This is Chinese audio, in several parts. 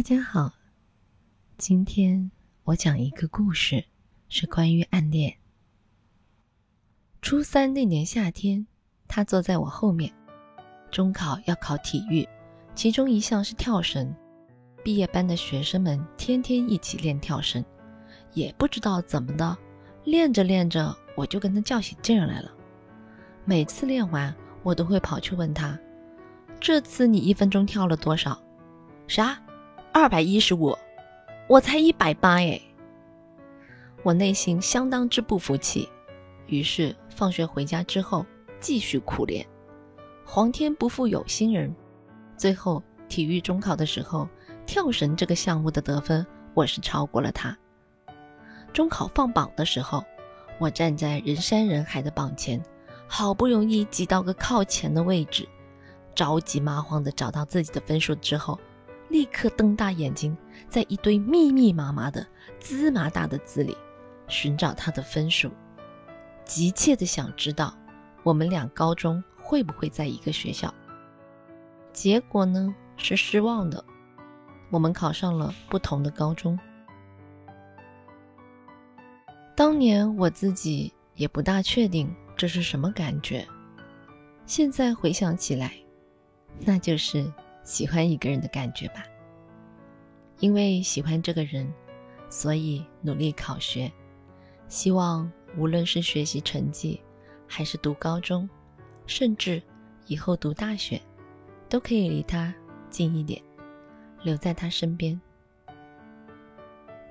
大家好，今天我讲一个故事，是关于暗恋。初三那年夏天，他坐在我后面。中考要考体育，其中一项是跳绳。毕业班的学生们天天一起练跳绳，也不知道怎么的，练着练着我就跟他较起劲来了。每次练完，我都会跑去问他：“这次你一分钟跳了多少？”“啥？二百一十五？我才一百八哎！”我内心相当之不服气，于是放学回家之后继续苦练。皇天不负有心人，最后体育中考的时候。跳绳这个项目的得分，我是超过了他。中考放榜的时候，我站在人山人海的榜前，好不容易挤到个靠前的位置，着急麻慌的找到自己的分数之后，立刻瞪大眼睛，在一堆密密麻麻的芝麻大的字里寻找他的分数，急切的想知道我们俩高中会不会在一个学校。结果呢，是失望的。我们考上了不同的高中。当年我自己也不大确定这是什么感觉，现在回想起来，那就是喜欢一个人的感觉吧。因为喜欢这个人，所以努力考学，希望无论是学习成绩，还是读高中，甚至以后读大学，都可以离他近一点。留在他身边。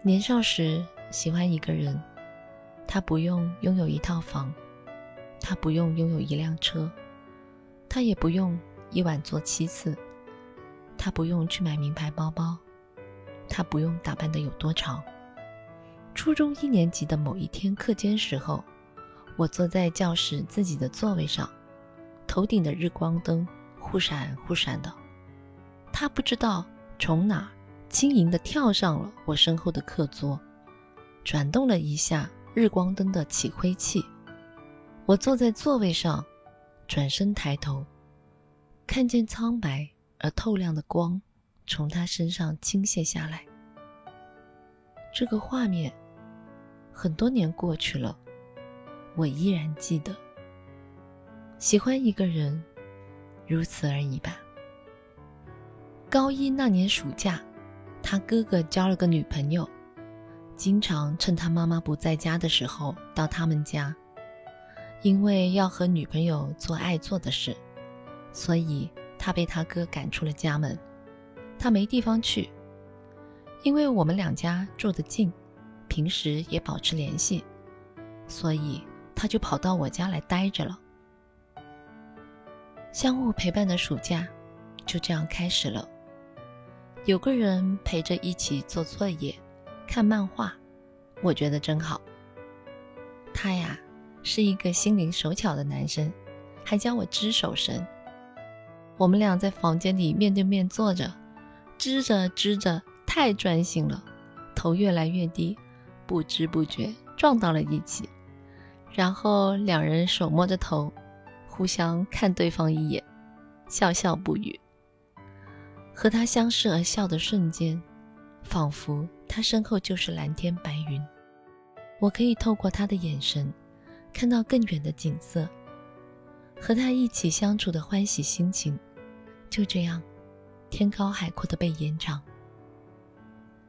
年少时喜欢一个人，他不用拥有一套房，他不用拥有一辆车，他也不用一晚做七次，他不用去买名牌包包，他不用打扮的有多潮。初中一年级的某一天课间时候，我坐在教室自己的座位上，头顶的日光灯忽闪忽闪的，他不知道。从哪轻盈地跳上了我身后的课桌，转动了一下日光灯的起灰器。我坐在座位上，转身抬头，看见苍白而透亮的光从他身上倾泻下来。这个画面，很多年过去了，我依然记得。喜欢一个人，如此而已吧。高一那年暑假，他哥哥交了个女朋友，经常趁他妈妈不在家的时候到他们家。因为要和女朋友做爱做的事，所以他被他哥赶出了家门。他没地方去，因为我们两家住得近，平时也保持联系，所以他就跑到我家来待着了。相互陪伴的暑假就这样开始了。有个人陪着一起做作业、看漫画，我觉得真好。他呀，是一个心灵手巧的男生，还教我织手绳。我们俩在房间里面对面坐着，织着织着，太专心了，头越来越低，不知不觉撞到了一起。然后两人手摸着头，互相看对方一眼，笑笑不语。和他相视而笑的瞬间，仿佛他身后就是蓝天白云，我可以透过他的眼神，看到更远的景色。和他一起相处的欢喜心情，就这样，天高海阔的被延长。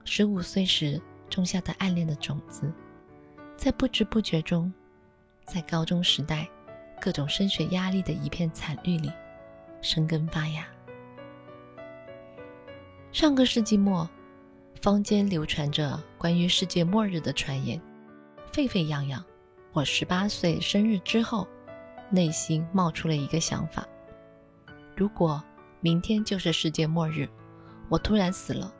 十五岁时种下的暗恋的种子，在不知不觉中，在高中时代各种升学压力的一片惨绿里，生根发芽。上个世纪末，坊间流传着关于世界末日的传言，沸沸扬扬。我十八岁生日之后，内心冒出了一个想法：如果明天就是世界末日，我突然死了，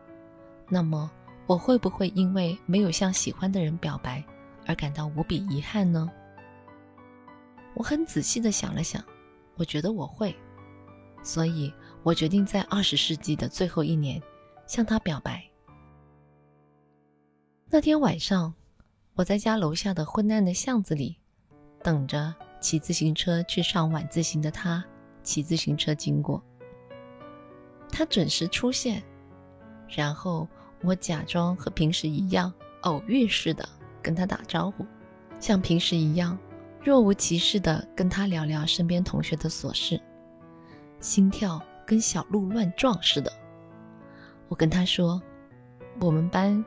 那么我会不会因为没有向喜欢的人表白而感到无比遗憾呢？我很仔细地想了想，我觉得我会。所以我决定在二十世纪的最后一年向他表白。那天晚上，我在家楼下的昏暗的巷子里等着骑自行车去上晚自习的他骑自行车经过。他准时出现，然后我假装和平时一样，偶遇似的跟他打招呼，像平时一样，若无其事的跟他聊聊身边同学的琐事，心跳跟小鹿乱撞似的。我跟他说，我们班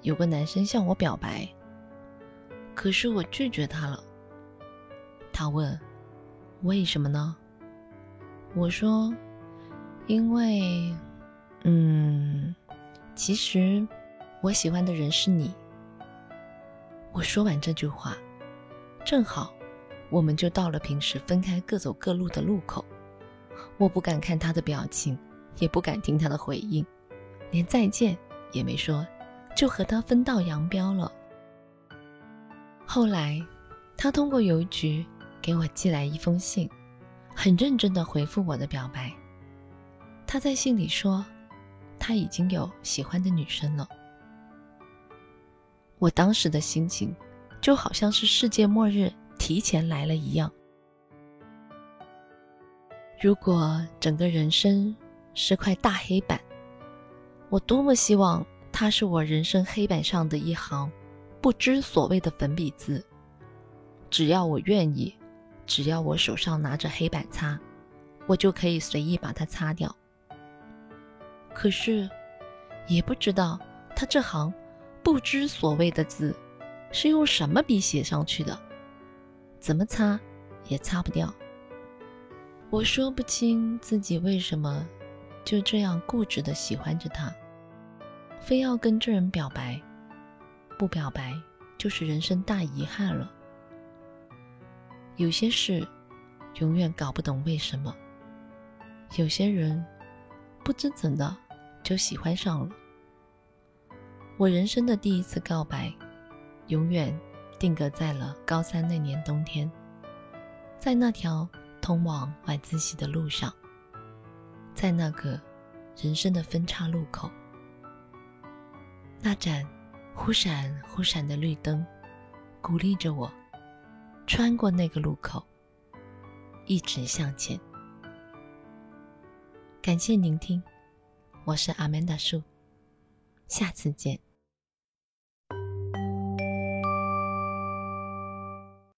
有个男生向我表白，可是我拒绝他了。他问，为什么呢？我说，因为，嗯，其实我喜欢的人是你。我说完这句话，正好我们就到了平时分开各走各路的路口。我不敢看他的表情，也不敢听他的回应，连再见也没说，就和他分道扬镳了。后来，他通过邮局给我寄来一封信。很认真的回复我的表白。他在信里说，他已经有喜欢的女生了。我当时的心情，就好像是世界末日提前来了一样。如果整个人生是块大黑板，我多么希望它是我人生黑板上的一行不知所谓的粉笔字。只要我愿意。只要我手上拿着黑板擦，我就可以随意把它擦掉。可是，也不知道他这行不知所谓的字是用什么笔写上去的，怎么擦也擦不掉。我说不清自己为什么就这样固执的喜欢着他，非要跟这人表白，不表白就是人生大遗憾了。有些事，永远搞不懂为什么；有些人，不知怎的就喜欢上了。我人生的第一次告白，永远定格在了高三那年冬天，在那条通往晚自习的路上，在那个人生的分岔路口，那盏忽闪忽闪的绿灯，鼓励着我。穿过那个路口，一直向前。感谢聆听，我是阿曼达树，下次见。